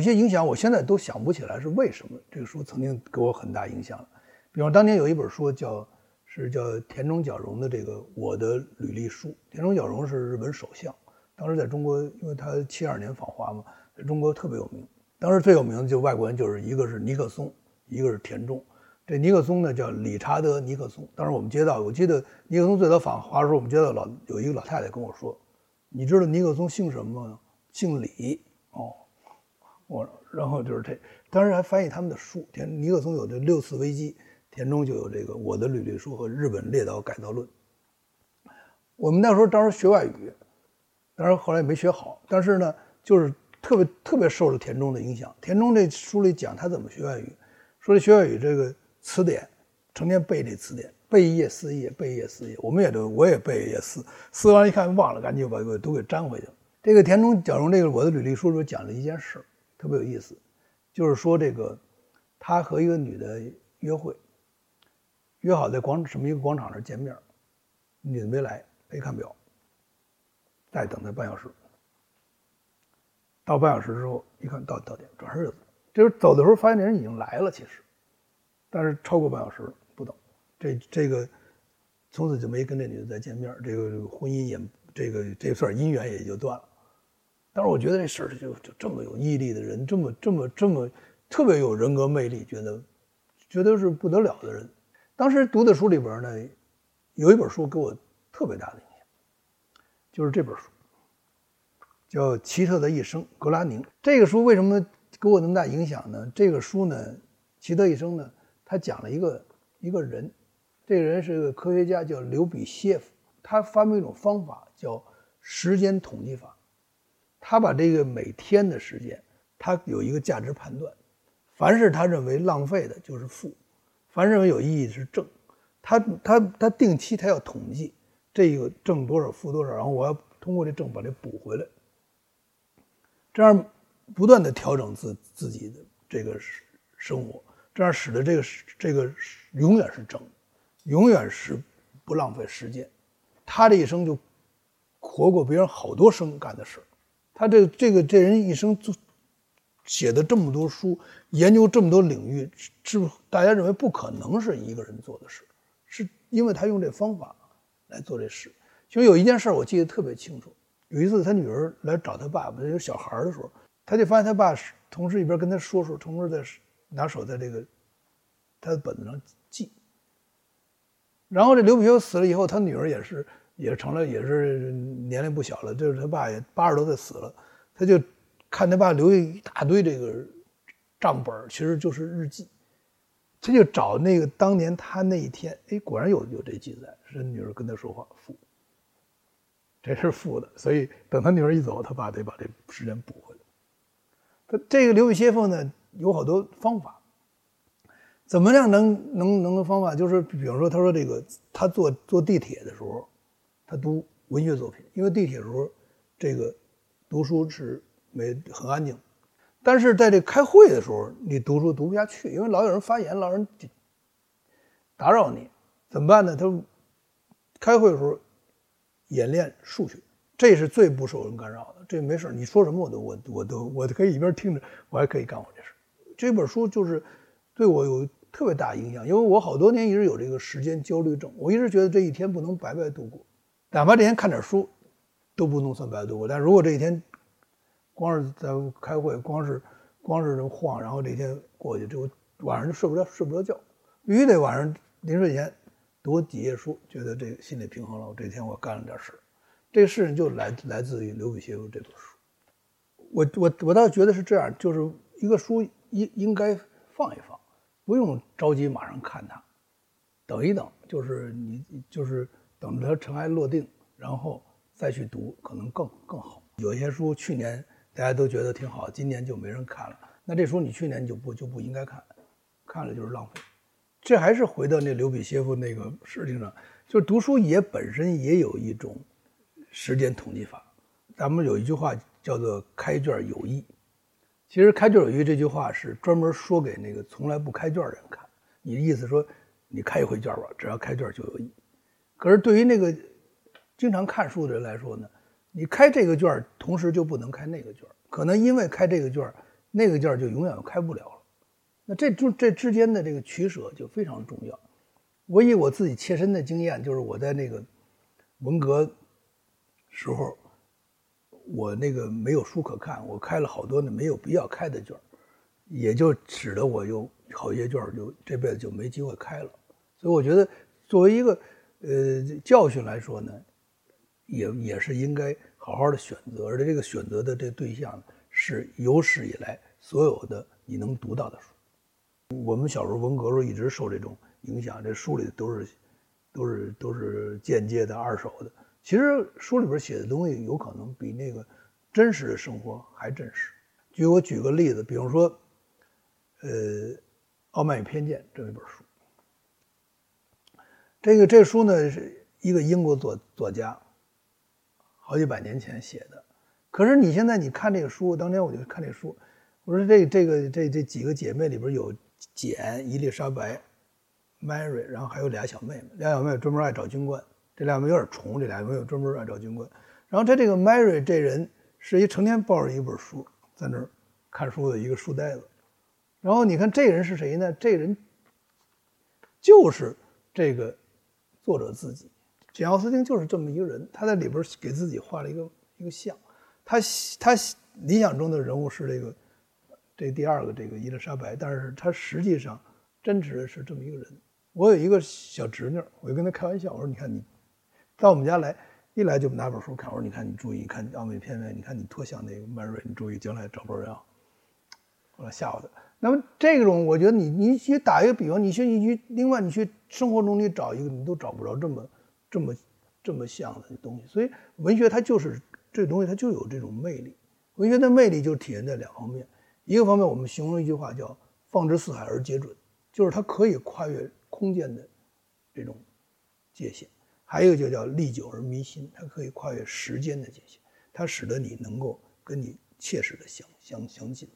有些影响，我现在都想不起来是为什么。这个书曾经给我很大影响。比方当年有一本书叫是叫田中角荣的这个《我的履历书》。田中角荣是日本首相，当时在中国，因为他七二年访华嘛，在中国特别有名。当时最有名的就外国人就是一个是尼克松，一个是田中。这尼克松呢叫理查德尼克松。当时我们接到，我记得尼克松最早访华的时候，我们接到老有一个老太太跟我说：“你知道尼克松姓什么吗？姓李。”哦，我然后就是这，当时还翻译他们的书。田尼克松有这六次危机，田中就有这个《我的履历书》和《日本列岛改造论》。我们那时候当时学外语，当然后来也没学好，但是呢，就是特别特别受了田中的影响。田中这书里讲他怎么学外语，说这学外语这个词典，成天背这词典，背一页撕一页，背一页撕一页。我们也都我也背一页撕，撕完一看忘了，赶紧把都给粘回去了。这个田中角荣这个我的履历书里讲了一件事，特别有意思，就是说这个他和一个女的约会，约好在广什么一个广场上见面，女的没来，没看表，再等他半小时，到半小时之后一看到到点，转身就走。就是走的时候发现那人已经来了，其实，但是超过半小时不等，这这个从此就没跟这女的再见面，这个婚姻也这个这算姻缘也就断了。但是我觉得这事儿就就这么有毅力的人，这么这么这么特别有人格魅力，觉得觉得是不得了的人。当时读的书里边呢，有一本书给我特别大的影响，就是这本书，叫《奇特的一生》，格拉宁。这个书为什么给我那么大影响呢？这个书呢，《奇特一生》呢，他讲了一个一个人，这个人是个科学家，叫刘比歇夫，他发明一种方法，叫时间统计法。他把这个每天的时间，他有一个价值判断，凡是他认为浪费的，就是负；凡认为有意义的是正。他他他定期他要统计这个正多少，负多少，然后我要通过这正把这补回来，这样不断的调整自自己的这个生活，这样使得这个这个永远是正，永远是不浪费时间。他这一生就活过别人好多生干的事。他这这个这人一生做写的这么多书，研究这么多领域，是大家认为不可能是一个人做的事，是因为他用这方法来做这事。其实有一件事我记得特别清楚，有一次他女儿来找他爸爸，有小孩的时候，他就发现他爸同时一边跟他说说，同时在拿手在这个他的本子上记。然后这刘比修死了以后，他女儿也是。也成了，也是年龄不小了，就是他爸也八十多岁死了，他就看他爸留下一大堆这个账本，其实就是日记，他就找那个当年他那一天，哎，果然有有这记载，是他女儿跟他说话负，这是负的，所以等他女儿一走，他爸得把这时间补回来。他这个刘比歇夫呢，有好多方法，怎么样能能能的方法，就是比方说，他说这个他坐坐地铁的时候。他读文学作品，因为地铁的时候，这个读书是没很安静，但是在这开会的时候，你读书读不下去，因为老有人发言，老有人打扰你，怎么办呢？他开会的时候演练数学，这是最不受人干扰的。这没事你说什么我都我我都我可以一边听着，我还可以干我这事。这本书就是对我有特别大影响，因为我好多年一直有这个时间焦虑症，我一直觉得这一天不能白白度过。哪怕这天看点书，都不能算白度过。但如果这一天光是在开会，光是光是这么晃，然后这一天过去，就晚上就睡不着，睡不着觉，必须得晚上临睡前读几页书，觉得这个心里平衡了。我这天我干了点事这个事情就来来自于刘比歇夫这本书。我我我倒觉得是这样，就是一个书应应该放一放，不用着急马上看它，等一等，就是你就是。等着它尘埃落定，然后再去读，可能更更好。有些书去年大家都觉得挺好，今年就没人看了。那这书你去年就不就不应该看，看了就是浪费。这还是回到那刘比歇夫那个事情上，就是读书也本身也有一种时间统计法。咱们有一句话叫做“开卷有益”，其实“开卷有益”这句话是专门说给那个从来不开卷的人看。你的意思说，你开一回卷吧，只要开卷就有益。可是对于那个经常看书的人来说呢，你开这个卷儿同时就不能开那个卷儿可能因为开这个卷儿那个卷儿就永远开不了了。那这就这之间的这个取舍就非常重要。我以我自己切身的经验，就是我在那个文革时候，我那个没有书可看，我开了好多呢没有必要开的卷儿也就使得我有好些卷儿就这辈子就没机会开了。所以我觉得，作为一个呃教训来说呢，也也是应该好好的选择，而且这个选择的这对象是有史以来所有的你能读到的书。我们小时候文革时候一直受这种。影响这书里都是，都是都是间接的二手的。其实书里边写的东西有可能比那个真实的生活还真实。举我举个例子，比如说，呃，《傲慢与偏见》这么一本书。这个这书呢是一个英国作作家，好几百年前写的。可是你现在你看这个书，当年我就看这书，我说这这个这这几个姐妹里边有简、伊丽莎白。Mary，然后还有俩小妹妹，俩小妹妹专门爱找军官，这俩妹妹有点重，这俩妹妹专门爱找军官。然后他这个 Mary 这人是一成天抱着一本书在那儿看书的一个书呆子。然后你看这人是谁呢？这人就是这个作者自己，简奥斯汀就是这么一个人。他在里边给自己画了一个一个像，他他理想中的人物是这个这第二个这个伊丽莎白，但是他实际上真实的是这么一个人。我有一个小侄女，我就跟她开玩笑，我说：“你看你到我们家来，一来就拿本书看。我说：‘你看你注意，你看你傲慢偏见，你看你多像那个曼瑞，你注意将来找不着人啊。’后来吓唬他。那么这种，我觉得你你去打一个比方，你去你去，另外你去生活中你找一个，你都找不着这么这么这么像的东西。所以文学它就是这东西，它就有这种魅力。文学的魅力就体现在两方面，一个方面我们形容一句话叫‘放之四海而皆准’，就是它可以跨越。空间的这种界限，还有一个就叫历久而弥新，它可以跨越时间的界限，它使得你能够跟你切实的相相相近。